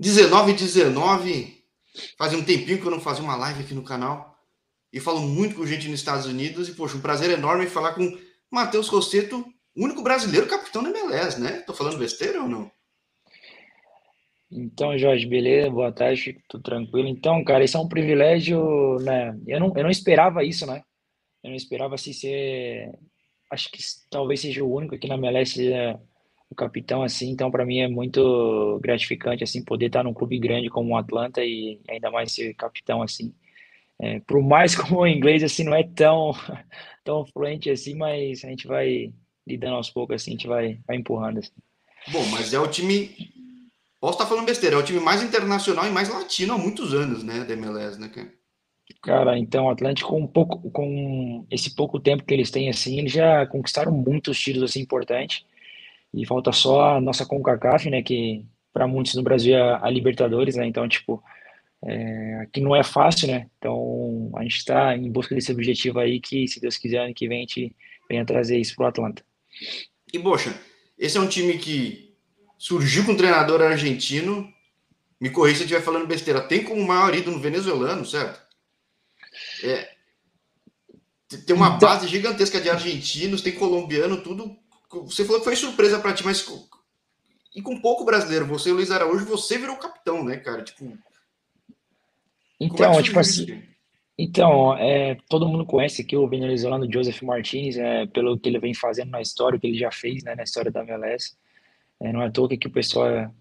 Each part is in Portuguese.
19 19. Fazia um tempinho que eu não fazia uma live aqui no canal. E falo muito com gente nos Estados Unidos. E, poxa, um prazer enorme falar com Matheus Rosseto, único brasileiro capitão da MLS, né? Tô falando besteira ou não? Então, Jorge, beleza? Boa tarde, tudo tranquilo. Então, cara, isso é um privilégio, né? Eu não, eu não esperava isso, né? Eu não esperava assim ser. Acho que talvez seja o único aqui na MLS o capitão assim, então para mim é muito gratificante assim poder estar num clube grande como o Atlanta e ainda mais ser capitão assim. É, por mais como o inglês assim não é tão tão fluente assim, mas a gente vai lidando aos poucos assim, a gente vai, vai empurrando assim. Bom, mas é o time Posso estar falando besteira, é o time mais internacional e mais latino há muitos anos, né, da MLS, né, cara? Cara, então o Atlético com um pouco com esse pouco tempo que eles têm assim, eles já conquistaram muitos títulos assim importantes. E falta só a nossa CONCACAF, né, que para muitos no Brasil é a Libertadores, né? Então, tipo, é, aqui não é fácil, né? Então, a gente está em busca desse objetivo aí que, se Deus quiser, ano que vem a gente venha trazer isso pro Atlanta. E, poxa, esse é um time que surgiu com um treinador argentino. Me corrija se eu estiver falando besteira. Tem como maior ídolo venezuelano, certo? É, tem uma então... base gigantesca de argentinos, tem colombiano, tudo você falou que foi surpresa para ti, mas e com pouco brasileiro, você e Luiz Araújo, você virou capitão, né, cara? Tipo. Então, é tipo assim. Então, é, todo mundo conhece aqui o venezuelano Joseph Martinez, é, pelo que ele vem fazendo na história, o que ele já fez né, na história da MLS. É, não é à toa que o pessoal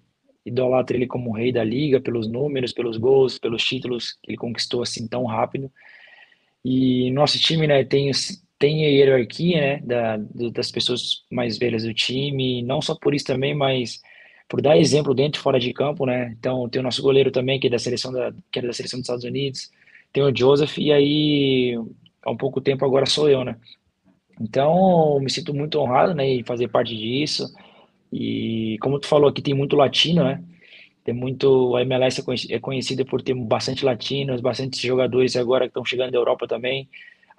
idolatra ele como rei da liga, pelos números, pelos gols, pelos títulos que ele conquistou assim tão rápido. E nosso time né, tem tem a hierarquia, né, da, das pessoas mais velhas do time, não só por isso também, mas por dar exemplo dentro e fora de campo, né? Então, tem o nosso goleiro também, que é da seleção da, que é da seleção dos Estados Unidos, tem o Joseph, e aí, há um pouco tempo agora sou eu, né? Então, me sinto muito honrado, né, em fazer parte disso. E como tu falou aqui, tem muito latino, né? Tem muito. A MLS é conhecida por ter bastante latinos, bastante jogadores agora que estão chegando da Europa também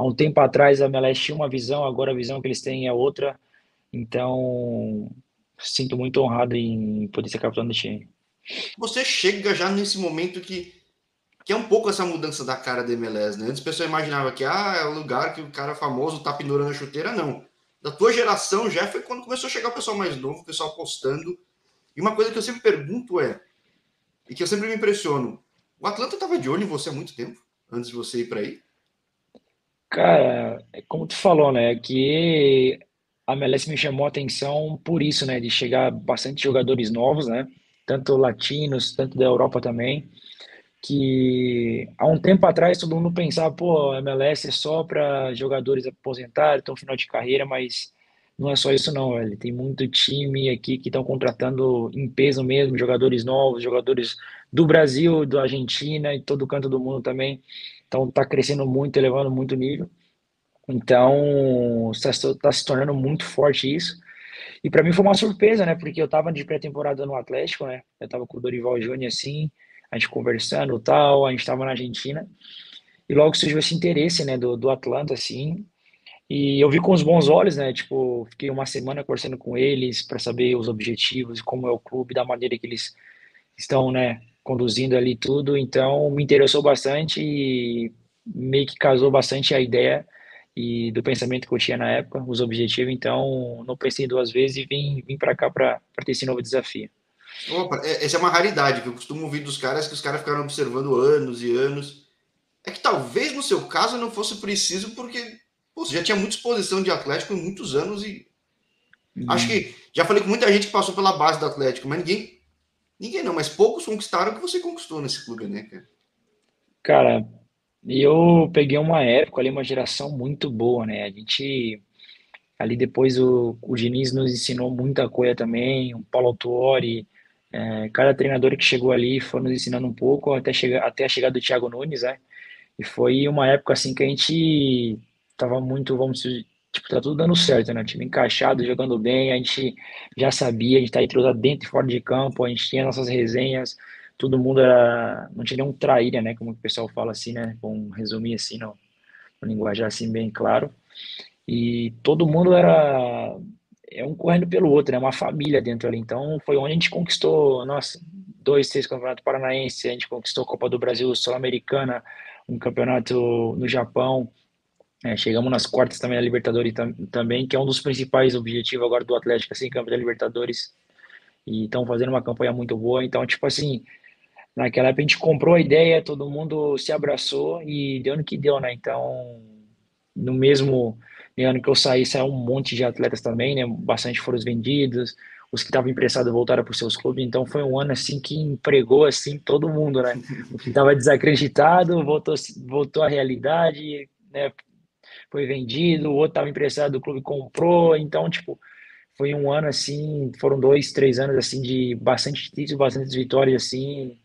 há um tempo atrás a MLS tinha uma visão, agora a visão que eles têm é outra. Então, sinto muito honrado em poder ser capitão do time. Você chega já nesse momento que, que é um pouco essa mudança da cara da MLS, né? Antes a pessoa imaginava que ah, é o lugar que o cara famoso tá pendurando a chuteira, não. Da tua geração já foi quando começou a chegar o pessoal mais novo, o pessoal apostando. E uma coisa que eu sempre pergunto é, e que eu sempre me impressiono, o Atlanta estava de olho em você há muito tempo, antes de você ir para aí? Cara, é como tu falou, né, que a MLS me chamou a atenção por isso, né, de chegar bastante jogadores novos, né, tanto latinos, tanto da Europa também, que há um tempo atrás todo mundo pensava, pô, a MLS é só para jogadores aposentados, estão final de carreira, mas não é só isso não, velho. Tem muito time aqui que estão contratando em peso mesmo, jogadores novos, jogadores do Brasil, da Argentina e todo canto do mundo também. Então está crescendo muito, elevando muito o nível. Então está tá se tornando muito forte isso. E para mim foi uma surpresa, né? Porque eu estava de pré-temporada no Atlético, né? Eu estava com o Dorival Júnior assim, a gente conversando tal, a gente estava na Argentina. E logo surgiu esse interesse, né, do, do Atlanta, assim. E eu vi com os bons olhos, né? Tipo, fiquei uma semana conversando com eles para saber os objetivos, como é o clube, da maneira que eles estão, né, conduzindo ali tudo, então me interessou bastante e meio que casou bastante a ideia e do pensamento que eu tinha na época, os objetivos, então não pensei duas vezes e vim, vim para cá para ter esse novo desafio. Opa, é, essa é uma raridade que eu costumo ouvir dos caras, que os caras ficaram observando anos e anos. É que talvez no seu caso não fosse preciso, porque pô, você já tinha muita exposição de Atlético em muitos anos e. Hum. Acho que já falei com muita gente que passou pela base do Atlético, mas ninguém Ninguém não, mas poucos conquistaram o que você conquistou nesse clube, né, cara? Cara, eu peguei uma época ali, uma geração muito boa, né? A gente ali depois o, o Diniz nos ensinou muita coisa também, o Paulo Autuori, é, cada treinador que chegou ali foi nos ensinando um pouco até, chegar, até a chegada do Thiago Nunes, né? E foi uma época assim que a gente tava muito, vamos tipo, tá tudo dando certo, né? O time encaixado, jogando bem, a gente já sabia, a gente tá entrosado dentro e fora de campo, a gente tinha nossas resenhas, todo mundo era, não tinha nenhum traíra, né? Como o pessoal fala assim, né? Vamos resumir assim, no, no linguajar assim bem claro. E todo mundo era é um correndo pelo outro, é né? uma família dentro ali. Então foi onde a gente conquistou, nossa, dois, três campeonatos paranaenses, a gente conquistou a Copa do Brasil Sul-Americana, um campeonato no Japão, é, chegamos nas quartas também da Libertadores tam, também, que é um dos principais objetivos agora do Atlético, assim, campeão da Libertadores, e estão fazendo uma campanha muito boa, então, tipo assim, naquela época a gente comprou a ideia, todo mundo se abraçou e deu no que deu, né, então, no mesmo ano que eu saí, saiu um monte de atletas também, né, bastante foram vendidos, os que estavam emprestados voltaram para os seus clubes, então foi um ano assim que empregou assim todo mundo, né? O que estava desacreditado voltou voltou à realidade, né? Foi vendido, o outro estava emprestado, o clube comprou, então tipo foi um ano assim, foram dois, três anos assim de bastante títulos, bastante vitórias assim,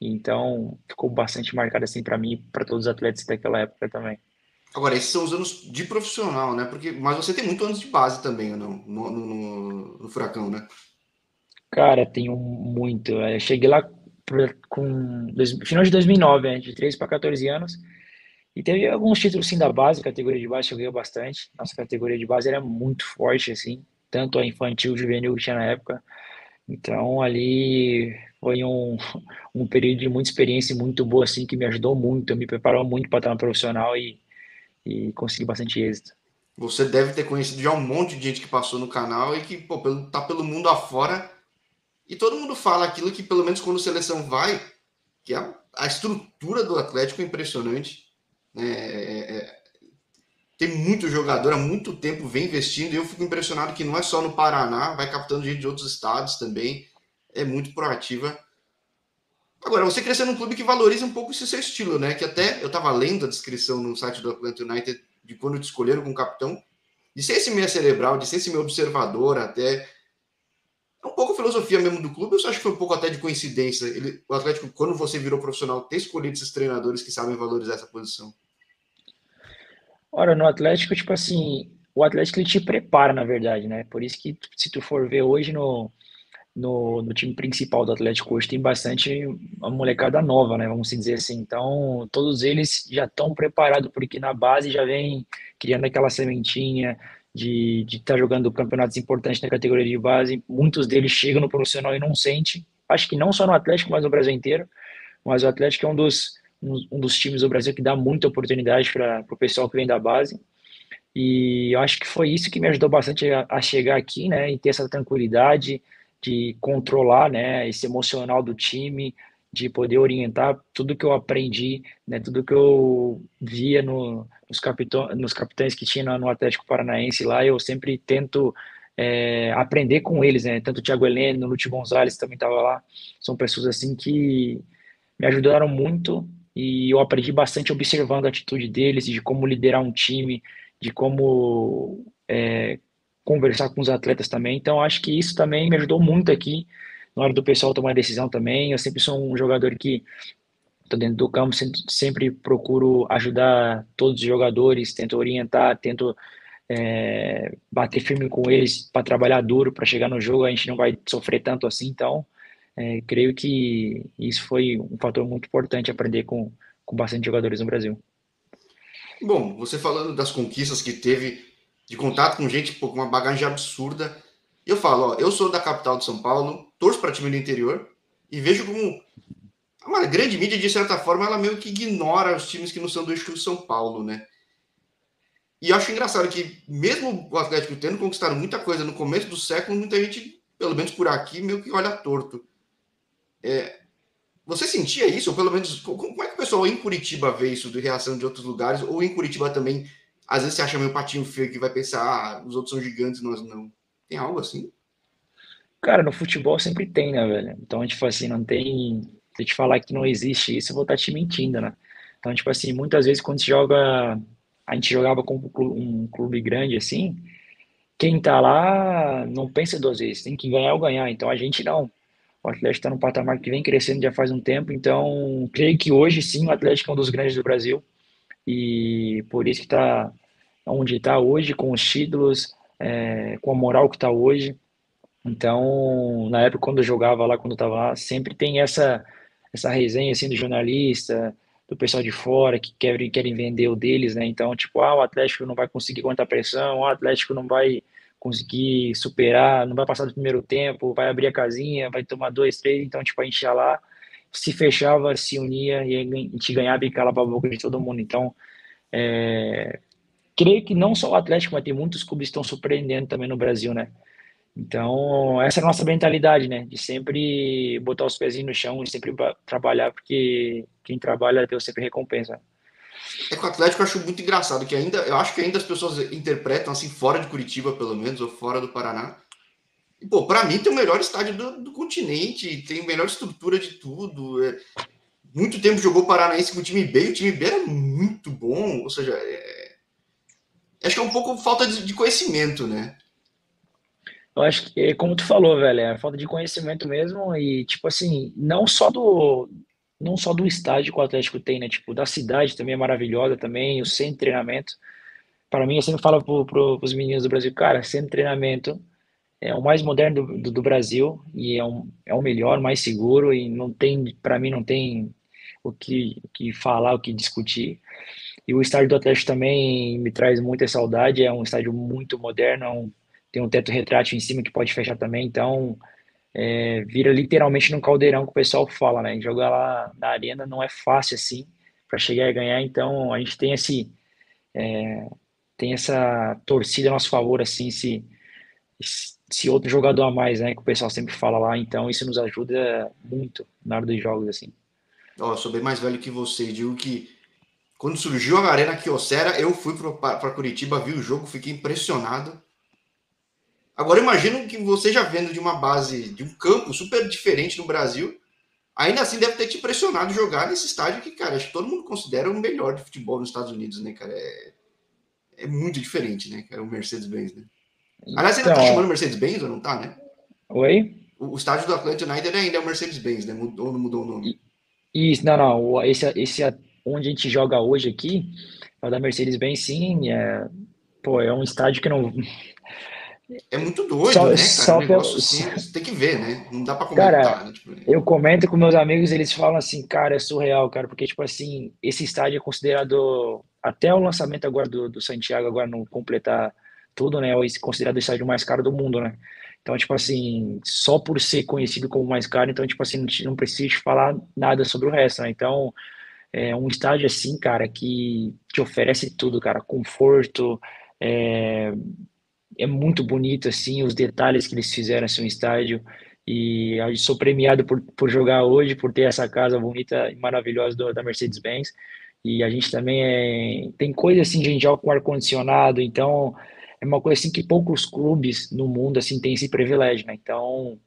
então ficou bastante marcado assim para mim, para todos os atletas daquela época também. Agora, esses são os anos de profissional, né? Porque, mas você tem muitos anos de base também, ou não? No, no, no Furacão, né? Cara, tenho muito. Eu é, cheguei lá com dois, final de 2009, né? de 13 para 14 anos. E teve alguns títulos sim da base, categoria de base eu bastante. Nossa categoria de base era muito forte, assim, tanto a infantil, juvenil que tinha na época. Então ali foi um, um período de muita experiência muito boa, assim, que me ajudou muito, me preparou muito para estar no profissional e e consegui bastante êxito. Você deve ter conhecido já um monte de gente que passou no canal e que pô, tá pelo mundo afora. E todo mundo fala aquilo que, pelo menos quando a seleção vai, que a, a estrutura do Atlético é impressionante. É, é, é, tem muito jogador, há muito tempo vem investindo. E eu fico impressionado que não é só no Paraná, vai captando gente de outros estados também. É muito proativa. Agora, você crescer num clube que valoriza um pouco esse seu estilo, né? Que até eu estava lendo a descrição no site do Atlanta United de quando te escolheram como capitão, de ser esse meia cerebral, de ser esse meu observador, até. É um pouco a filosofia mesmo do clube, eu só acho que foi um pouco até de coincidência. Ele, o Atlético, quando você virou profissional, ter escolhido esses treinadores que sabem valorizar essa posição. Ora, no Atlético, tipo assim, o Atlético ele te prepara, na verdade, né? Por isso que se tu for ver hoje no, no, no, time principal do Atlético hoje tem bastante uma molecada nova, né? Vamos dizer assim. Então, todos eles já estão preparados, porque na base já vem criando aquela sementinha de estar tá jogando campeonatos importantes na categoria de base. Muitos deles chegam no profissional e não sentem. Acho que não só no Atlético, mas no Brasil inteiro. Mas o Atlético é um dos, um, um dos times do Brasil que dá muita oportunidade para o pessoal que vem da base. E eu acho que foi isso que me ajudou bastante a, a chegar aqui, né? E ter essa tranquilidade de controlar né, esse emocional do time, de poder orientar tudo que eu aprendi, né, tudo que eu via no, nos, capitão, nos capitães que tinha no Atlético Paranaense lá, eu sempre tento é, aprender com eles, né, tanto o Thiago Heleno, o Lute Gonzalez também estava lá, são pessoas assim que me ajudaram muito e eu aprendi bastante observando a atitude deles, de como liderar um time, de como é, conversar com os atletas também. Então, acho que isso também me ajudou muito aqui na hora do pessoal tomar decisão também. Eu sempre sou um jogador que estou dentro do campo, sempre, procuro ajudar todos os jogadores, tento orientar, tento é, bater firme com eles para trabalhar duro, para chegar no jogo a gente não vai sofrer tanto assim. Então, é, creio que isso foi um fator muito importante aprender com, com bastante jogadores no Brasil. Bom, você falando das conquistas que teve de contato com gente com uma bagagem absurda. Eu falo, ó, eu sou da capital de São Paulo, torço para time do interior e vejo como uma grande mídia, de certa forma, ela meio que ignora os times que não são do eixo São Paulo, né? E eu acho engraçado que, mesmo o Atlético tendo conquistado muita coisa no começo do século, muita gente, pelo menos por aqui, meio que olha torto. É, você sentia isso? Ou pelo menos, como é que o pessoal em Curitiba vê isso de reação de outros lugares? Ou em Curitiba também às vezes você acha meio patinho feio que vai pensar, ah, os outros são gigantes, nós não. Tem algo assim? Cara, no futebol sempre tem, né, velho? Então, tipo assim, não tem. Se eu te falar que não existe isso, eu vou estar te mentindo, né? Então, tipo assim, muitas vezes quando se joga. A gente jogava com um clube grande assim, quem tá lá não pensa duas vezes, tem que ganhar ou ganhar. Então a gente não. O Atlético está num patamar que vem crescendo já faz um tempo, então creio que hoje sim o Atlético é um dos grandes do Brasil e por isso que está onde está hoje, com os títulos, é, com a moral que está hoje. Então, na época quando eu jogava lá, quando eu estava lá, sempre tem essa essa resenha assim do jornalista, do pessoal de fora que querem, querem vender o deles, né? Então, tipo, ah, o Atlético não vai conseguir aguentar pressão, ah, o Atlético não vai conseguir superar, não vai passar do primeiro tempo, vai abrir a casinha, vai tomar dois, três, então, tipo, a gente ia lá, se fechava, se unia e a gente ganhava e calava a boca de todo mundo. Então, é, creio que não só o Atlético, mas tem muitos clubes que estão surpreendendo também no Brasil, né? Então, essa é a nossa mentalidade, né? De sempre botar os pezinhos no chão e sempre trabalhar, porque quem trabalha, Deus sempre recompensa. É que o Atlético eu acho muito engraçado, que ainda, eu acho que ainda as pessoas interpretam assim, fora de Curitiba, pelo menos, ou fora do Paraná. E, pô, pra mim tem o melhor estádio do, do continente, tem a melhor estrutura de tudo. É, muito tempo jogou Paranaense com o time B, e o time B era muito bom, ou seja, é, acho que é um pouco falta de, conhecimento, né? Eu acho que, como tu falou, velho, é falta de conhecimento mesmo e, tipo assim, não só do, não só do estádio que o Atlético tem, né? Tipo, da cidade também é maravilhosa também, o centro de treinamento. Para mim, eu sempre falo para pro, os meninos do Brasil, cara, centro de treinamento é o mais moderno do, do, do Brasil e é, um, é o melhor, mais seguro e não tem, para mim, não tem o que, o que falar, o que discutir. E o estádio do Atlético também me traz muita saudade, é um estádio muito moderno, é um, tem um teto retrátil em cima que pode fechar também, então é, vira literalmente num caldeirão que o pessoal fala, né? Jogar lá na arena não é fácil assim para chegar e ganhar, então a gente tem esse é, tem essa torcida a nosso favor, assim, se, se outro jogador a mais, né? Que o pessoal sempre fala lá, então isso nos ajuda muito na hora dos jogos, assim. Ó, sou bem mais velho que você, digo que quando surgiu a Arena Kyocera, eu fui para Curitiba, vi o jogo, fiquei impressionado Agora imagino que você já vendo de uma base, de um campo super diferente no Brasil, ainda assim deve ter te impressionado jogar nesse estádio que, cara, acho que todo mundo considera o melhor de futebol nos Estados Unidos, né, cara? É, é muito diferente, né, cara, o Mercedes-Benz, né? Aliás, ainda tá então, chamando Mercedes-Benz ou não tá, né? Oi? O, o estádio do Atlanta United ainda é o Mercedes-Benz, né? Mudou ou não mudou o nome? Isso, não, não. Esse, esse onde a gente joga hoje aqui, é o da Mercedes-Benz, sim. É, pô, é um estádio que não é muito doido, só, né, cara? Só um pelo... assim, você tem que ver, né? Não dá pra comentar, cara, né? Tipo... Eu comento com meus amigos, eles falam assim, cara, é surreal, cara, porque, tipo assim, esse estádio é considerado, até o lançamento agora do, do Santiago, agora não completar tudo, né? É considerado o estádio mais caro do mundo, né? Então, tipo assim, só por ser conhecido como mais caro, então, tipo assim, não precisa falar nada sobre o resto, né? Então, é um estádio assim, cara, que te oferece tudo, cara, conforto, é, é muito bonito assim os detalhes que eles fizeram assim, no estádio e sou premiado por, por jogar hoje por ter essa casa bonita e maravilhosa do, da Mercedes-Benz. E a gente também é, tem coisa assim gente joga com ar condicionado então é uma coisa assim que poucos clubes no mundo assim têm esse privilégio né? Então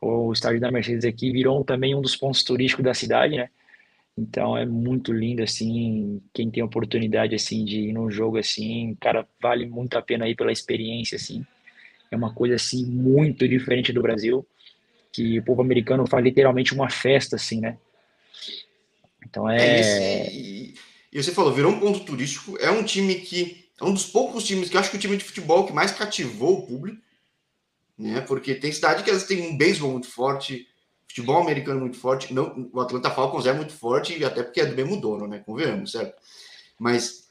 o estádio da Mercedes aqui virou também um dos pontos turísticos da cidade né então é muito lindo assim, quem tem oportunidade assim de ir num jogo assim, cara, vale muito a pena ir pela experiência assim. É uma coisa assim muito diferente do Brasil, que o povo americano faz literalmente uma festa assim, né? Então é, é esse, e você falou, virou um ponto turístico, é um time que é um dos poucos times que eu acho que é o time de futebol que mais cativou o público, né? Porque tem cidade que elas têm um beisebol muito forte, futebol americano muito forte. Não, o Atlanta Falcons é muito forte, até porque é do mesmo dono, né? Convenhamos, certo? Mas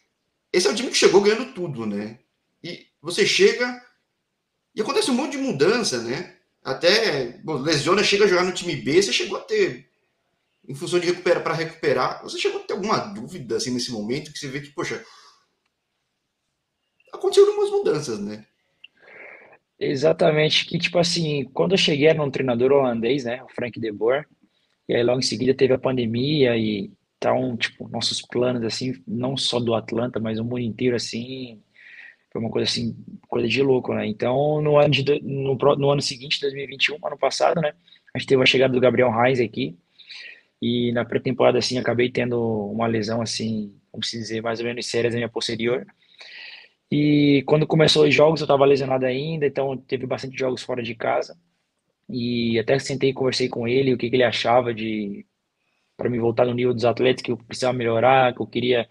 esse é o time que chegou ganhando tudo, né? E você chega e acontece um monte de mudança, né? Até bom, lesiona, chega a jogar no time B, você chegou a ter, em função de recuperar para recuperar, você chegou a ter alguma dúvida assim nesse momento que você vê que, poxa, aconteceram algumas mudanças, né? Exatamente, que tipo assim, quando eu cheguei era um treinador holandês, né, o Frank de Boer, e aí logo em seguida teve a pandemia e então, tipo, nossos planos assim, não só do Atlanta, mas o mundo inteiro assim, foi uma coisa assim, coisa de louco, né? Então, no ano de, no, no ano seguinte, 2021, ano passado, né, a gente teve a chegada do Gabriel Reis aqui, e na pré-temporada assim, acabei tendo uma lesão assim, como se dizer, mais ou menos sérias na minha posterior. E quando começou os jogos, eu estava lesionado ainda, então teve bastante jogos fora de casa. E até sentei e conversei com ele, o que, que ele achava de para me voltar no nível dos atletas que eu precisava melhorar, que eu queria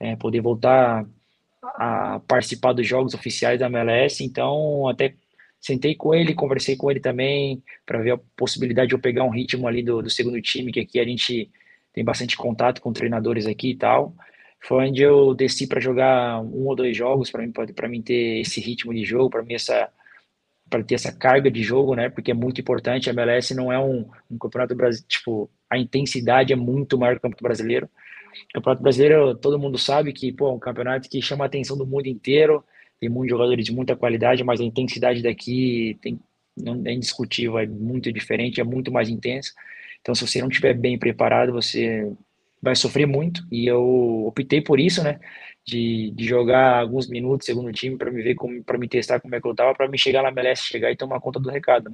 é, poder voltar a participar dos jogos oficiais da MLS. Então, até sentei com ele, conversei com ele também para ver a possibilidade de eu pegar um ritmo ali do, do segundo time, que aqui a gente tem bastante contato com treinadores aqui e tal foi onde eu desci para jogar um ou dois jogos para mim para mim ter esse ritmo de jogo para mim essa para ter essa carga de jogo, né? Porque é muito importante. A MLS não é um, um campeonato brasileiro, tipo, a intensidade é muito maior que o campeonato brasileiro. O campeonato brasileiro, todo mundo sabe que, pô, é um campeonato que chama a atenção do mundo inteiro, tem muitos jogadores de muita qualidade, mas a intensidade daqui tem, não é indiscutível, é muito diferente, é muito mais intensa. Então, se você não estiver bem preparado, você vai sofrer muito. E eu optei por isso, né? De, de jogar alguns minutos segundo time para me ver como para me testar como é que eu tava, para me chegar na MLS, chegar e tomar conta do recado.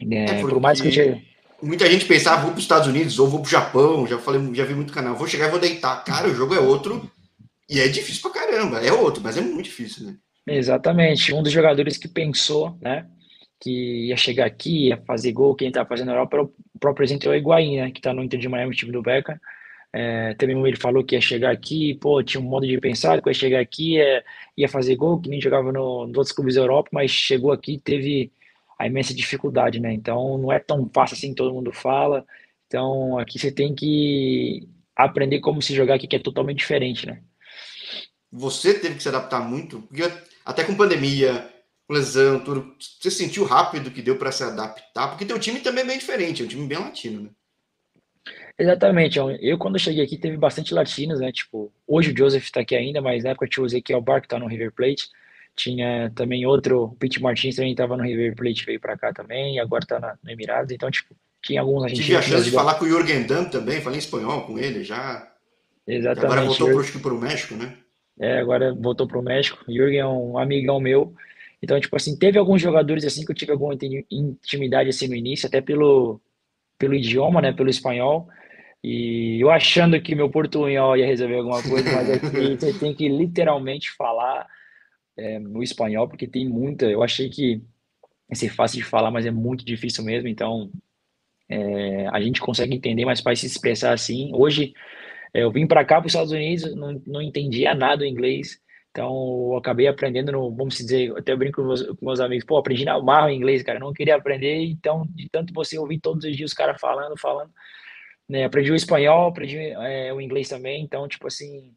Né? É, é por mais que eu muita gente pensava, vou para os Estados Unidos ou vou para o Japão, já falei, já vi muito canal, vou chegar e vou deitar. Cara, o jogo é outro e é difícil pra caramba, é outro, mas é muito difícil, né? Exatamente. Um dos jogadores que pensou, né, que ia chegar aqui, ia fazer gol, quem tá fazendo na Europa, o próprio presidente é o Higuaín, né, que tá no Inter de Miami, time do Beckham. É, também ele falou que ia chegar aqui, pô, tinha um modo de pensar que ia chegar aqui, ia, ia fazer gol, que nem jogava no, nos outros clubes da Europa, mas chegou aqui teve a imensa dificuldade, né? Então não é tão fácil assim, todo mundo fala. Então aqui você tem que aprender como se jogar aqui, que é totalmente diferente, né? você teve que se adaptar muito, porque até com pandemia, lesão, tudo, você sentiu rápido que deu para se adaptar, porque teu time também é bem diferente, é um time bem latino, né? Exatamente. Eu, quando cheguei aqui, teve bastante latinos, né? Tipo, hoje o Joseph tá aqui ainda, mas na época tinha o Ezequiel Bar, que tá no River Plate. Tinha também outro, o Pete Martins também tava no River Plate, veio para cá também, agora tá na, no Emirados. Então, tipo, tinha alguns argentinos. Tive a chance de falar com o Jürgen Damm também, falei espanhol com ele já. Exatamente. Agora voltou pro, pro México, né? É, agora voltou para o México. Jürgen é um amigão meu. Então, tipo assim, teve alguns jogadores assim que eu tive alguma intimidade assim no início, até pelo, pelo idioma, né, pelo espanhol. E eu achando que meu portunhol ia resolver alguma coisa, mas aqui você tem que literalmente falar é, no espanhol, porque tem muita. Eu achei que ia ser fácil de falar, mas é muito difícil mesmo. Então, é, a gente consegue entender, mas para se expressar assim. Hoje, eu vim para cá, para os Estados Unidos, não, não entendia nada o inglês, então eu acabei aprendendo, no, vamos dizer, eu até brinco com meus, com meus amigos, pô, aprendi na marra inglês, cara, não queria aprender, então de tanto você ouvir todos os dias os caras falando, falando, né, aprendi o espanhol, aprendi é, o inglês também, então, tipo assim,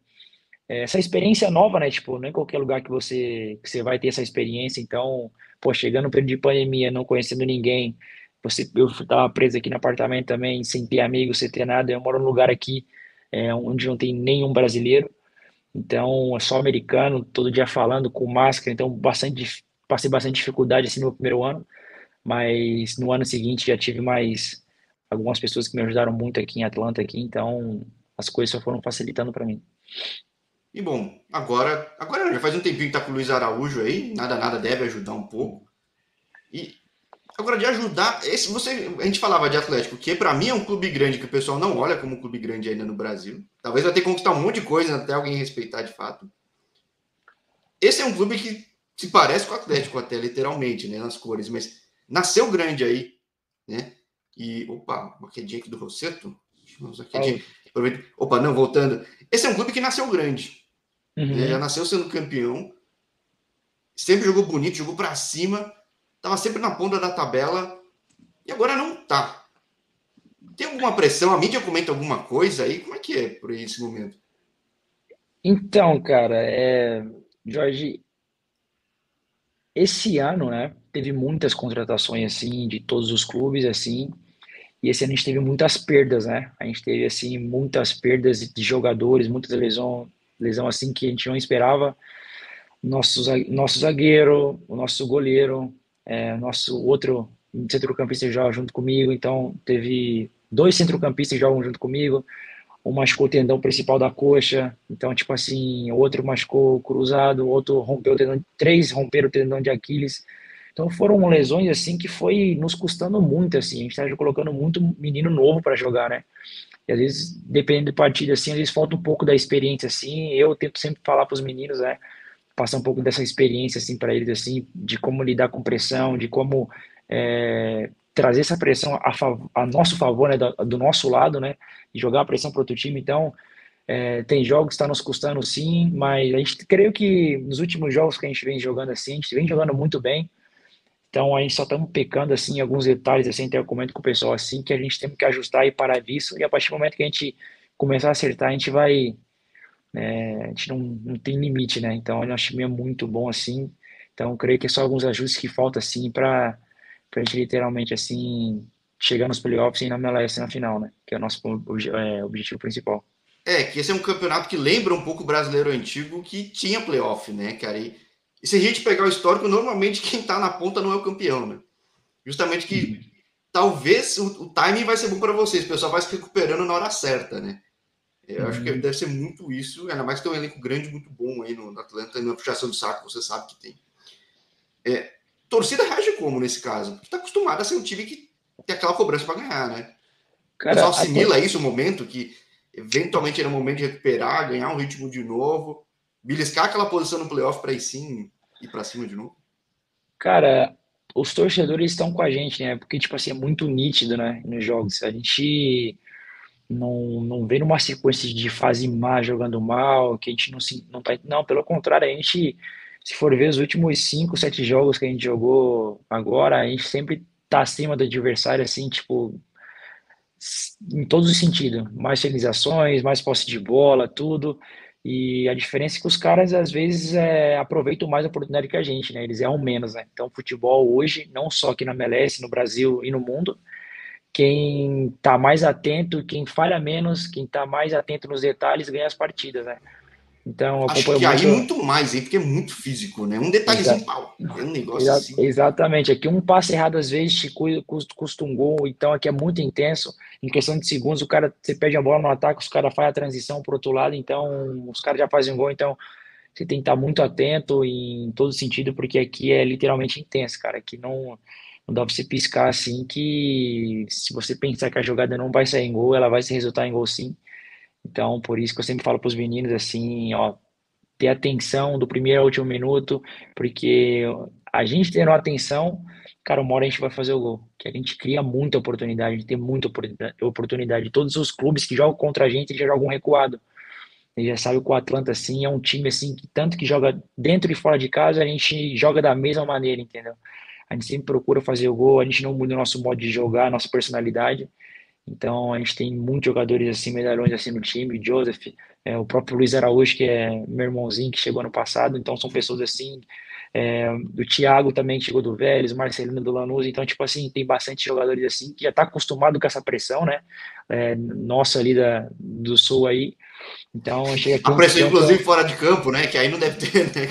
é, essa experiência nova, né, tipo, não é em qualquer lugar que você, que você vai ter essa experiência, então, pô, chegando no período de pandemia, não conhecendo ninguém, você, eu estava preso aqui no apartamento também, sem ter amigos, sem ter nada, eu moro num lugar aqui é, onde não tem nenhum brasileiro, então é só americano, todo dia falando com máscara, então bastante, passei bastante dificuldade assim no primeiro ano, mas no ano seguinte já tive mais algumas pessoas que me ajudaram muito aqui em Atlanta, aqui, então as coisas só foram facilitando para mim. E bom, agora, agora já faz um tempinho que tá com o Luiz Araújo aí, nada nada deve ajudar um pouco. E Agora, de ajudar, esse, você, a gente falava de Atlético, que para mim é um clube grande que o pessoal não olha como um clube grande ainda no Brasil. Talvez vai ter que conquistar um monte de coisa até alguém respeitar de fato. Esse é um clube que se parece com o Atlético até, literalmente, né, nas cores, mas nasceu grande aí, né? E, opa, uma quedinha aqui do Rosseto. Opa, não, voltando. Esse é um clube que nasceu grande. Uhum. Né, já nasceu sendo campeão. Sempre jogou bonito, jogou para cima estava sempre na ponta da tabela e agora não está. Tem alguma pressão? A mídia comenta alguma coisa aí? Como é que é por esse momento? Então, cara, é... Jorge, esse ano, né, teve muitas contratações assim de todos os clubes assim, e esse ano a gente teve muitas perdas, né? A gente teve assim muitas perdas de jogadores, muitas lesão, lesão assim que a gente não esperava. Nosso nosso zagueiro, o nosso goleiro, é, nosso outro centrocampista joga junto comigo, então teve dois centrocampistas que jogam junto comigo, um machucou o tendão principal da coxa, então tipo assim, outro machucou cruzado, outro rompeu o tendão, três romperam o tendão de Aquiles, então foram lesões assim que foi nos custando muito assim, a gente está colocando muito menino novo para jogar, né? E às vezes, dependendo do partido assim, às vezes falta um pouco da experiência assim. Eu tento sempre falar para os meninos, né? Passar um pouco dessa experiência assim para eles assim de como lidar com pressão, de como é, trazer essa pressão a, a nosso favor, né, do, do, nosso lado, né, e jogar a pressão para outro time. Então, é, tem jogos que está nos custando sim, mas a gente creio que nos últimos jogos que a gente vem jogando assim, a gente vem jogando muito bem. Então a gente só estamos pecando assim alguns detalhes assim, até eu comento com o pessoal assim que a gente tem que ajustar e parar disso e a partir do momento que a gente começar a acertar, a gente vai é, a gente não, não tem limite, né? Então, o nosso time é muito bom assim. Então, creio que é só alguns ajustes que faltam, assim, para a gente literalmente, assim, chegar nos playoffs e na MLS na final, né? Que é o nosso é, objetivo principal. É, que esse é um campeonato que lembra um pouco o brasileiro antigo, que tinha playoff, né, cara? E, e se a gente pegar o histórico, normalmente quem tá na ponta não é o campeão, né? Justamente que uhum. talvez o, o timing vai ser bom para vocês, o pessoal vai se recuperando na hora certa, né? Eu uhum. acho que uhum. deve ser muito isso, ainda mais que tem um elenco grande, muito bom aí no, no Atlanta, na puxação do saco, você sabe que tem. É, torcida reage como nesse caso? Porque tá acostumada a ser um time que tem aquela cobrança para ganhar, né? Cara, o pessoal assimila até... isso, o momento que eventualmente era o momento de recuperar, ganhar um ritmo de novo, beliscar aquela posição no playoff para ir sim ir para cima de novo? Cara, os torcedores estão com a gente, né? Porque, tipo assim, é muito nítido, né? Nos jogos. A gente não, não vem numa sequência de fase má jogando mal, que a gente não se. Não, tá, não, pelo contrário, a gente, se for ver os últimos 5, 7 jogos que a gente jogou agora, a gente sempre tá acima do adversário, assim, tipo, em todos os sentidos. Mais finalizações, mais posse de bola, tudo. E a diferença é que os caras, às vezes, é, aproveitam mais a oportunidade que a gente, né? Eles erram menos, né? Então, futebol hoje, não só aqui na MLS, no Brasil e no mundo, quem tá mais atento, quem falha menos, quem tá mais atento nos detalhes, ganha as partidas, né? Então, Acho que muito... aí muito mais, hein? Porque é muito físico, né? Um detalhezinho Exa... pau. É um negócio Exa... assim. Exatamente. Aqui um passe errado às vezes te custa um gol, então aqui é muito intenso. Em questão de segundos, o cara, você perde a bola no ataque, os caras fazem a transição pro outro lado, então os caras já fazem um gol, então você tem que estar muito atento em todo sentido, porque aqui é literalmente intenso, cara. Aqui não, não dá pra você piscar assim que se você pensar que a jogada não vai sair em gol, ela vai se resultar em gol sim. Então, por isso que eu sempre falo para os meninos assim, ó, ter atenção do primeiro ao último minuto, porque a gente tendo atenção, cara, uma hora a gente vai fazer o gol. Que a gente cria muita oportunidade, a gente tem muita oportunidade. Todos os clubes que jogam contra a gente já jogam recuado. Ele já sabe que o Atlanta, assim, é um time, assim, que tanto que joga dentro e fora de casa, a gente joga da mesma maneira, entendeu? A gente sempre procura fazer o gol, a gente não muda o nosso modo de jogar, a nossa personalidade. Então a gente tem muitos jogadores assim, medalhões assim no time, Joseph, é, o próprio Luiz Araújo, que é meu irmãozinho que chegou ano passado, então são pessoas assim, é, do Thiago também que chegou do Vélez, Marcelino do Lanús, então tipo assim, tem bastante jogadores assim que já tá acostumado com essa pressão, né? É, nossa ali da, do sul aí. Então chega aqui. A pressão, inclusive, fora de campo, né? Que aí não deve ter, né?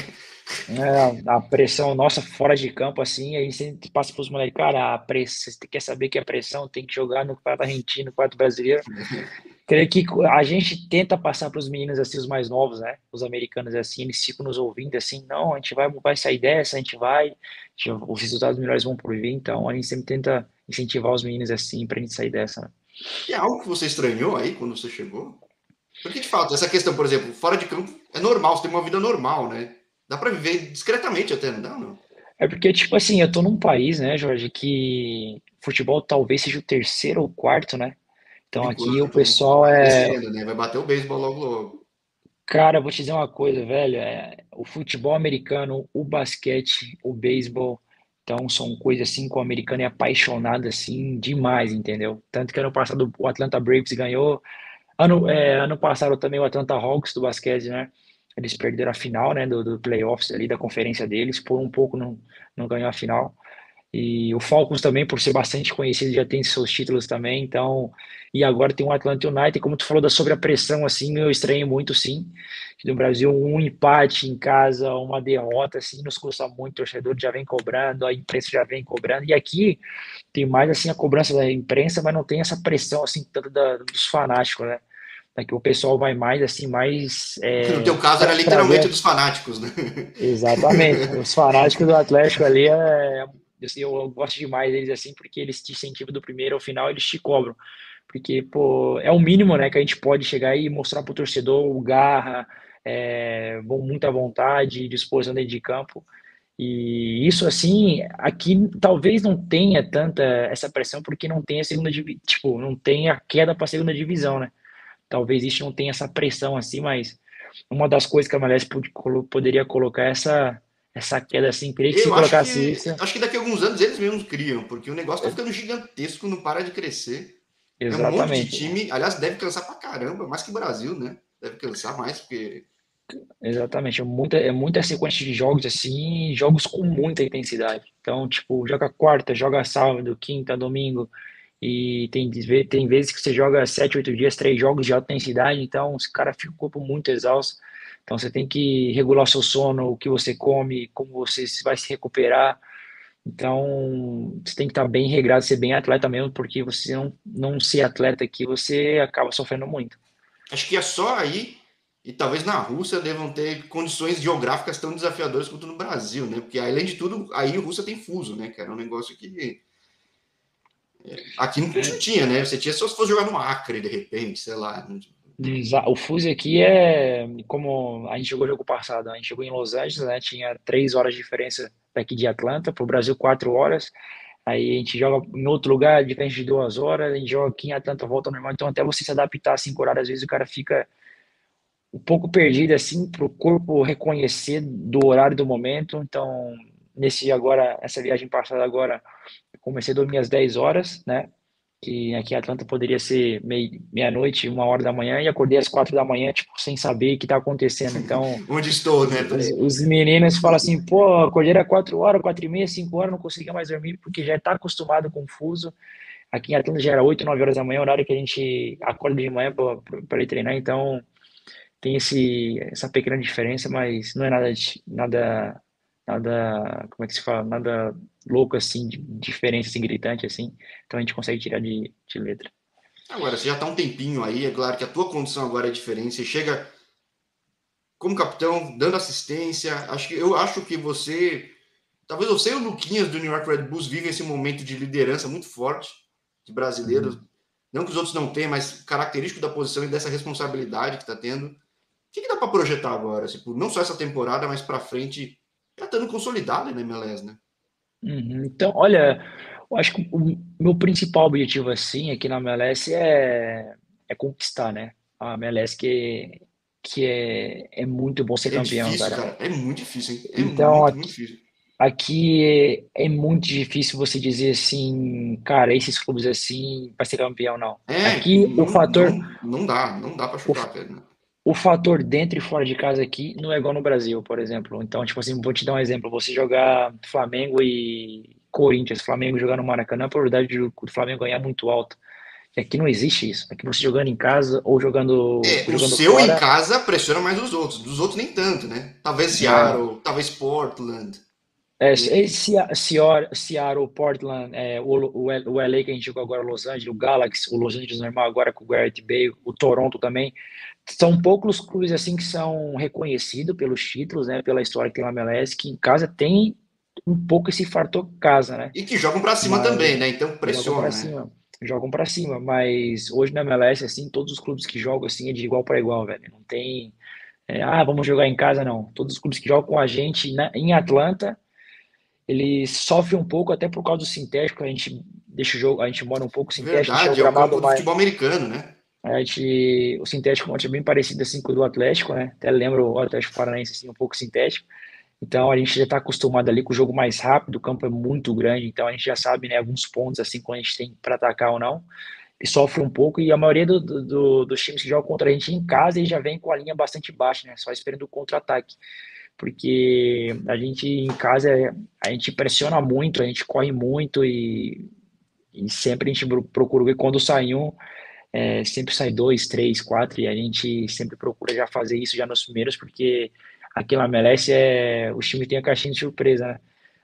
É, a pressão nossa fora de campo, assim, aí você passa para os moleques, cara, a pressão, você quer saber que a pressão tem que jogar no quarto argentino, no quarto brasileiro. Creio que a gente tenta passar para os meninos, assim, os mais novos, né? Os americanos, assim, eles ficam nos ouvindo, assim, não, a gente vai, vai sair dessa, a gente vai, a gente, os resultados melhores vão por vir, então a gente sempre tenta incentivar os meninos, assim, para a gente sair dessa? E é algo que você estranhou aí quando você chegou? Porque, de fato, essa questão, por exemplo, fora de campo é normal, você tem uma vida normal, né? Dá para viver discretamente até, não dá, não? É porque, tipo assim, eu tô num país, né, Jorge, que futebol talvez seja o terceiro ou quarto, né? Então aqui o pessoal é. Né? Vai bater o beisebol logo logo. Cara, vou te dizer uma coisa, velho. É, o futebol americano, o basquete, o beisebol, então são coisas assim que o americano é apaixonado assim demais, entendeu? Tanto que ano passado o Atlanta Braves ganhou. Ano, é, ano passado também o Atlanta Hawks do basquete, né? Eles perderam a final, né, do, do playoffs ali da conferência deles, por um pouco não, não ganhou a final. E o Falcons também, por ser bastante conhecido, já tem seus títulos também, então... E agora tem o Atlanta United, como tu falou da sobre a pressão, assim, eu estranho muito, sim. No Brasil, um empate em casa, uma derrota, assim, nos custa muito, o torcedor já vem cobrando, a imprensa já vem cobrando, e aqui tem mais, assim, a cobrança da imprensa, mas não tem essa pressão, assim, tanto da, dos fanáticos, né? Né, que o pessoal vai mais assim, mais. É, no teu caso era literalmente trazer... dos fanáticos, né? Exatamente. Os fanáticos do Atlético ali é. Assim, eu, eu gosto demais deles assim, porque eles te incentivam do primeiro ao final, eles te cobram. Porque, pô, é o mínimo, né, que a gente pode chegar e mostrar pro torcedor o garra, é, muita vontade, disposição dentro de campo. E isso, assim, aqui talvez não tenha tanta essa pressão, porque não tem a segunda divisão, tipo, não tem a queda para a segunda divisão, né? Talvez isso não tenha essa pressão assim, mas uma das coisas que a MLS poderia colocar é essa essa queda assim, queria que Eu se colocasse que, isso. Acho que daqui a alguns anos eles mesmos criam, porque o negócio tá ficando gigantesco, não para de crescer. Exatamente. É um monte de time, aliás, deve cansar pra caramba, mais que o Brasil, né? Deve cansar mais, porque Exatamente, é muita, é muita sequência de jogos assim, jogos com muita intensidade. Então, tipo, joga quarta, joga sábado, quinta, domingo, e tem, tem vezes que você joga sete, oito dias, três jogos de alta intensidade, então os cara fica o corpo muito exausto. Então você tem que regular seu sono, o que você come, como você vai se recuperar. Então você tem que estar bem regrado, ser bem atleta mesmo, porque você não, não ser atleta aqui, você acaba sofrendo muito. Acho que é só aí, e talvez na Rússia devam ter condições geográficas tão desafiadoras quanto no Brasil, né? Porque além de tudo, aí a Rússia tem fuso, né? Que era um negócio que Aqui não, tinha, né? Você tinha só se fosse jogar no Acre, de repente, sei lá. O fuso aqui é como a gente jogou jogo passado, a gente jogou em Los Angeles, né? Tinha três horas de diferença daqui de Atlanta, para o Brasil quatro horas. Aí a gente joga em outro lugar, diferente de duas horas, a gente joga aqui em Atlanta, volta normal. Então, até você se adaptar a cinco horas, às vezes o cara fica um pouco perdido, assim, para o corpo reconhecer do horário do momento. Então, nesse agora, essa viagem passada agora, comecei a dormir às 10 horas, né? Que aqui em Atlanta poderia ser meia-noite, uma hora da manhã, e acordei às quatro da manhã, tipo, sem saber o que está acontecendo. Então. Onde estou, né? Os, os, meninos falam assim, pô, acordei às quatro horas, quatro e meia, cinco horas, não conseguia mais dormir, porque já está acostumado com o fuso. Aqui em Atlanta já era oito, nove horas da manhã, horário que a gente acorda de manhã para ir treinar, então tem esse, essa pequena diferença, mas não é nada, nada nada, como é que se fala, nada louco assim, de diferença assim, gritante assim, então a gente consegue tirar de, de letra. Agora, você já está um tempinho aí, é claro que a tua condição agora é diferente, você chega como capitão, dando assistência, acho que, eu acho que você, talvez você e o Luquinhas do New York Red Bulls vivem esse momento de liderança muito forte, de brasileiros, uhum. não que os outros não tenham, mas característico da posição e dessa responsabilidade que está tendo. O que, que dá para projetar agora? Tipo, não só essa temporada, mas para frente, já estando consolidado na MLS, né? Uhum. Então, olha, eu acho que o meu principal objetivo assim aqui na MLS é, é conquistar, né? A MLS que, que é, é muito bom ser é campeão, difícil, cara. cara. É muito difícil, hein? É então, muito, aqui, muito difícil. Aqui é, é, muito difícil você dizer assim, cara, esses clubes assim vai ser campeão, não. É, aqui não, o fator. Não, não dá, não dá para chutar, o, né? O fator dentro e fora de casa aqui não é igual no Brasil, por exemplo. Então, tipo assim, vou te dar um exemplo. Você jogar Flamengo e Corinthians, Flamengo jogar no Maracanã, a probabilidade do Flamengo ganhar é muito alta. E aqui não existe isso. Aqui você jogando em casa ou jogando. É, jogando o seu fora... em casa pressiona mais os outros. Dos outros nem tanto, né? Talvez é. Seattle, é. talvez Portland. É, Seattle, Seattle, Portland, é, o, o, o LA que a gente jogou agora, Los Angeles, o Galaxy, o Los Angeles normal agora com o Garrett Bale, o Toronto também são poucos clubes assim que são reconhecidos pelos títulos, né, pela história que tem o MLS, que em casa tem um pouco esse fator casa, né? E que jogam para cima mas, também, né? Então pressiona, né? Cima, jogam para cima, mas hoje na MLS assim, todos os clubes que jogam assim é de igual para igual, velho. Não tem é, ah, vamos jogar em casa não. Todos os clubes que jogam com a gente na, em Atlanta, eles sofrem um pouco até por causa do sintético, a gente deixa o jogo, a gente mora um pouco sintético, Verdade, é o futebol americano, né? A gente, o sintético é bem parecido assim com o do Atlético, né? Até lembro o Atlético Paranaense assim, um pouco sintético. Então a gente já está acostumado ali com o jogo mais rápido, o campo é muito grande, então a gente já sabe né, alguns pontos assim quando a gente tem para atacar ou não. E sofre um pouco, e a maioria do, do, dos times que jogam contra a gente em casa eles já vem com a linha bastante baixa, né? Só esperando o contra-ataque. Porque a gente em casa a gente pressiona muito, a gente corre muito e, e sempre a gente procura ver quando sai um é, sempre sai dois, três, quatro, e a gente sempre procura já fazer isso já nos primeiros, porque aqui na MLS é, o time tem a caixinha de surpresa, né?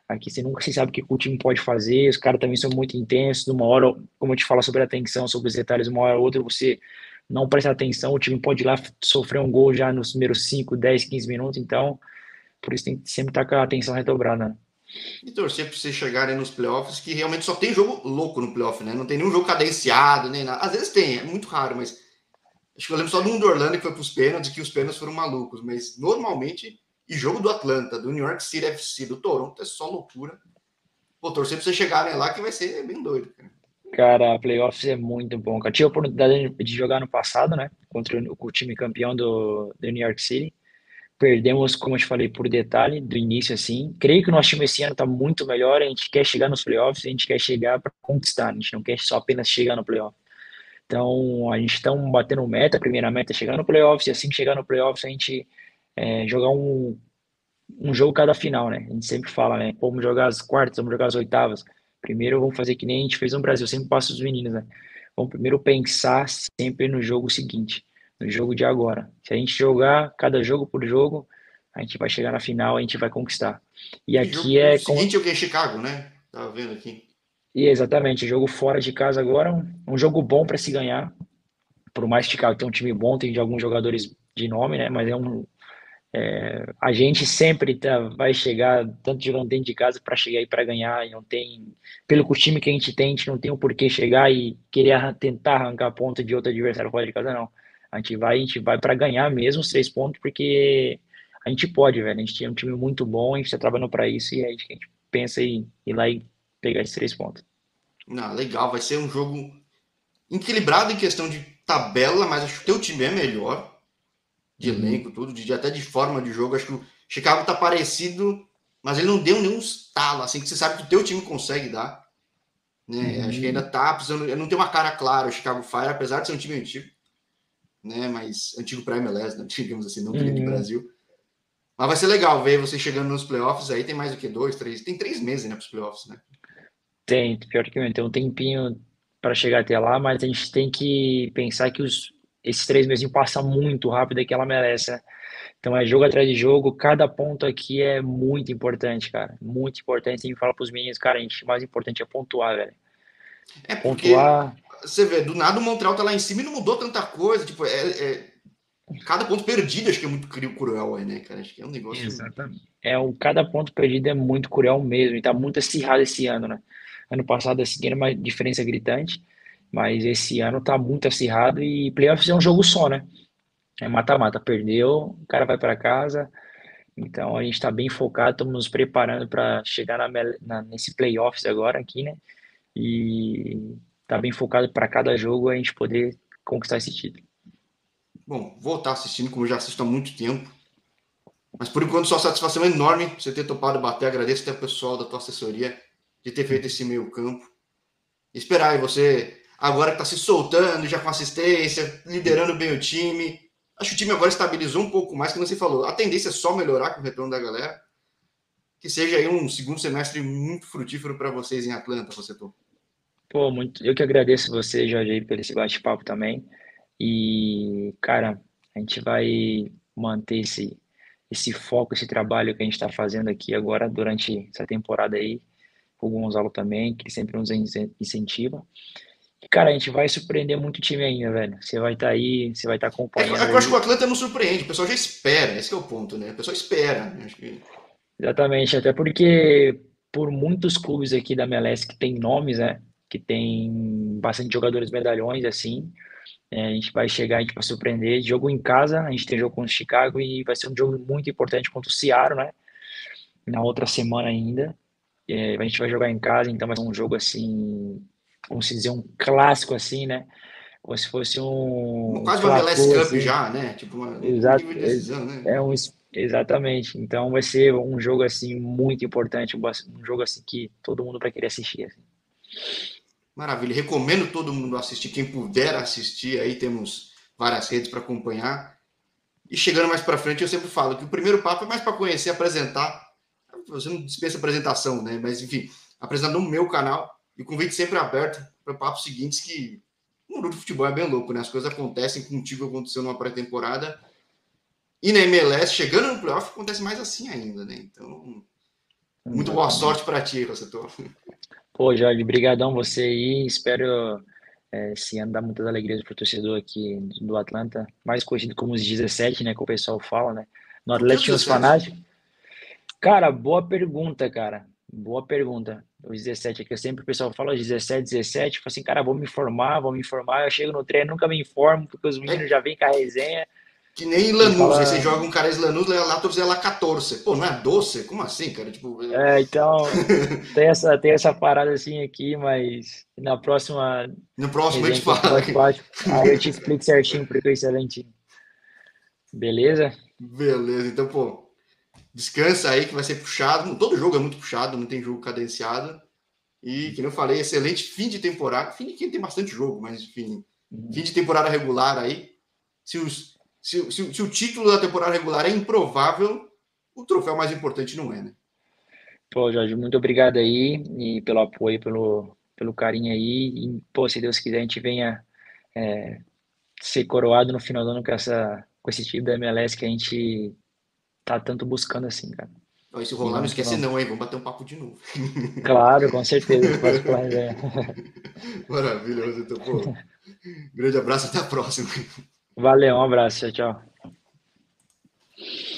Aqui você nunca se sabe o que o time pode fazer, os caras também são muito intensos, numa hora, como eu te falo sobre atenção, sobre os detalhes, uma hora ou outra você não presta atenção, o time pode ir lá sofrer um gol já nos primeiros 5, 10, 15 minutos, então por isso tem que sempre estar com a atenção redobrada. Né? E torcer para vocês chegarem nos playoffs, que realmente só tem jogo louco no playoff, né? Não tem nenhum jogo cadenciado, nem nada. Às vezes tem, é muito raro, mas. Acho que eu lembro só do um do Orlando que foi para os pênaltis, que os pênaltis foram malucos, mas normalmente. E jogo do Atlanta, do New York City FC, do Toronto, é só loucura. Pô, torcer para vocês chegarem lá que vai ser bem doido, cara. Cara, playoffs é muito bom. Eu tive a oportunidade de jogar no passado, né? Contra o time campeão do, do New York City. Perdemos, como eu te falei, por detalhe do início, assim. Creio que o nosso time esse ano está muito melhor. A gente quer chegar nos playoffs, a gente quer chegar para conquistar. A gente não quer só apenas chegar no playoff. Então, a gente está batendo meta. A primeira meta é chegar no playoffs. E assim que chegar no playoffs, a gente é, jogar um, um jogo cada final, né? A gente sempre fala, né? Vamos jogar as quartas, vamos jogar as oitavas. Primeiro vamos fazer que nem a gente fez no Brasil, sempre passa os meninos, né? Vamos primeiro pensar sempre no jogo seguinte, no jogo de agora. Se a gente jogar cada jogo por jogo, a gente vai chegar na final, a gente vai conquistar. E aqui é. O seguinte é o que é Chicago, né? Tava vendo aqui. E exatamente, jogo fora de casa agora, um, um jogo bom para se ganhar. Por mais que Chicago tenha um time bom, tem de alguns jogadores de nome, né? Mas é um, é, a gente sempre tá, vai chegar, tanto jogando dentro de casa, para chegar e para ganhar. E não tem, pelo time que a gente tem, a gente não tem o porquê chegar e querer tentar arrancar ponta de outro adversário fora de casa, não. A gente vai, a gente vai para ganhar mesmo os três pontos, porque a gente pode, velho. A gente tem um time muito bom, a gente está trabalhando para isso e a gente, a gente pensa em ir lá e pegar esses três pontos. Não, legal, vai ser um jogo equilibrado em questão de tabela, mas acho que o teu time é melhor de uhum. elenco, tudo, de, até de forma de jogo. Acho que o Chicago tá parecido, mas ele não deu nenhum estalo, assim, que você sabe que o teu time consegue dar. Né? Uhum. Acho que ainda tá precisando. Não tem uma cara clara o Chicago Fire, apesar de ser um time antigo, né? Mas antigo para MLS, né? digamos assim, não uhum. do Brasil. Mas vai ser legal ver você chegando nos playoffs aí. Tem mais do que dois, três. Tem três meses, né, para os playoffs, né? Tem, pior que tem um tempinho para chegar até lá, mas a gente tem que pensar que os, esses três meses passam muito rápido e que ela merece. Né? Então é jogo atrás de jogo, cada ponto aqui é muito importante, cara. Muito importante. Tem que falar para os meninos, cara, a gente, o mais importante é pontuar, velho. É porque pontuar... você vê, do nada o Montreal tá lá em cima e não mudou tanta coisa. Tipo, é, é... cada ponto perdido acho que é muito cruel aí, né, cara? Acho que é um negócio. Exatamente. É, o, cada ponto perdido é muito cruel mesmo. E tá muito acirrado esse ano, né? Ano passado assim, era uma diferença gritante. Mas esse ano tá muito acirrado e playoffs é um jogo só, né? É mata-mata, perdeu, o cara vai para casa. Então a gente está bem focado, estamos nos preparando para chegar na, na, nesse playoffs agora aqui, né? E tá bem focado para cada jogo a gente poder conquistar esse título. Bom, vou estar assistindo, como já assisto há muito tempo. Mas por enquanto, sua satisfação enorme você ter topado bater. Agradeço até o pessoal da tua assessoria de ter feito esse meio campo. Esperar aí você agora que está se soltando, já com assistência, liderando bem o time. Acho que o time agora estabilizou um pouco mais, como você falou. A tendência é só melhorar com o retorno da galera. Que seja aí um segundo semestre muito frutífero para vocês em Atlanta, você tô. Pô, muito. Eu que agradeço você, Jorge, pelo esse bate-papo também. E, cara, a gente vai manter esse, esse foco, esse trabalho que a gente está fazendo aqui agora durante essa temporada aí. O Gonzalo também, que sempre nos incentiva. Cara, a gente vai surpreender muito o time ainda, velho. Você vai estar tá aí, você vai estar tá acompanhando. É, eu acho que o Atlanta não surpreende, o pessoal já espera, esse é o ponto, né? O pessoal espera. Né? Que... Exatamente, até porque por muitos clubes aqui da MLS que tem nomes, né? Que tem bastante jogadores medalhões, assim. É, a gente vai chegar, a gente vai surpreender. Jogo em casa, a gente tem jogo contra o Chicago e vai ser um jogo muito importante contra o Seattle, né? Na outra semana ainda. É, a gente vai jogar em casa, então vai ser um jogo assim vamos dizer, um clássico assim, né? Como se fosse um. Quase uma MLS Cup assim. já, né? Tipo uma. Exato, decisão, né? É um, exatamente. Então vai ser um jogo assim muito importante, um jogo assim que todo mundo vai querer assistir. Assim. Maravilha. Recomendo todo mundo assistir, quem puder assistir. Aí temos várias redes para acompanhar. E chegando mais para frente, eu sempre falo que o primeiro papo é mais para conhecer, apresentar. Você não dispensa apresentação, né? Mas enfim, apresentar no meu canal e o convite sempre aberto para papos seguintes que o mundo do futebol é bem louco, né? As coisas acontecem contigo, aconteceu numa pré-temporada. E na MLS, chegando no playoff, acontece mais assim ainda, né? Então, muito boa sorte para ti, Rossetor. Pô, Jorge, brigadão você aí. Espero é, esse ano dar muitas alegrias para o torcedor aqui do Atlanta, mais conhecido como os 17, né? Que o pessoal fala, né? No Atlético tinha os fanáticos. Cara, boa pergunta, cara. Boa pergunta. Os 17 aqui, eu sempre o pessoal fala 17, 17, falo assim, cara, vou me informar, vou me informar. Eu chego no treino, nunca me informo, porque os meninos é. já vêm com a resenha. Que nem Lanús, fala... aí você joga um cara em Lanús, lá tu fizer lá 14. Pô, não é doce? Como assim, cara? Tipo... É, então, tem essa, tem essa parada assim aqui, mas na próxima. No próximo a gente fala. Aí eu te explico certinho porque é excelente. Beleza? Beleza, então, pô, descansa aí que vai ser puxado. Todo jogo é muito puxado, não tem jogo cadenciado. E, que eu falei, excelente fim de temporada. Fim de que tem bastante jogo, mas enfim, uhum. fim de temporada regular aí. Se os se, se, se o título da temporada regular é improvável, o troféu mais importante não é, né? Pô, Jorge, muito obrigado aí e pelo apoio, pelo, pelo carinho aí. E, pô, se Deus quiser, a gente venha é, ser coroado no final do ano com, essa, com esse time da MLS que a gente tá tanto buscando assim, cara. Ó, se rolar, não esquece não, hein? Vamos bater um papo de novo. Claro, com certeza. Pode falar, é. Maravilhoso. Então, pô, grande abraço, até a próxima. Valeu, um abraço, tchau.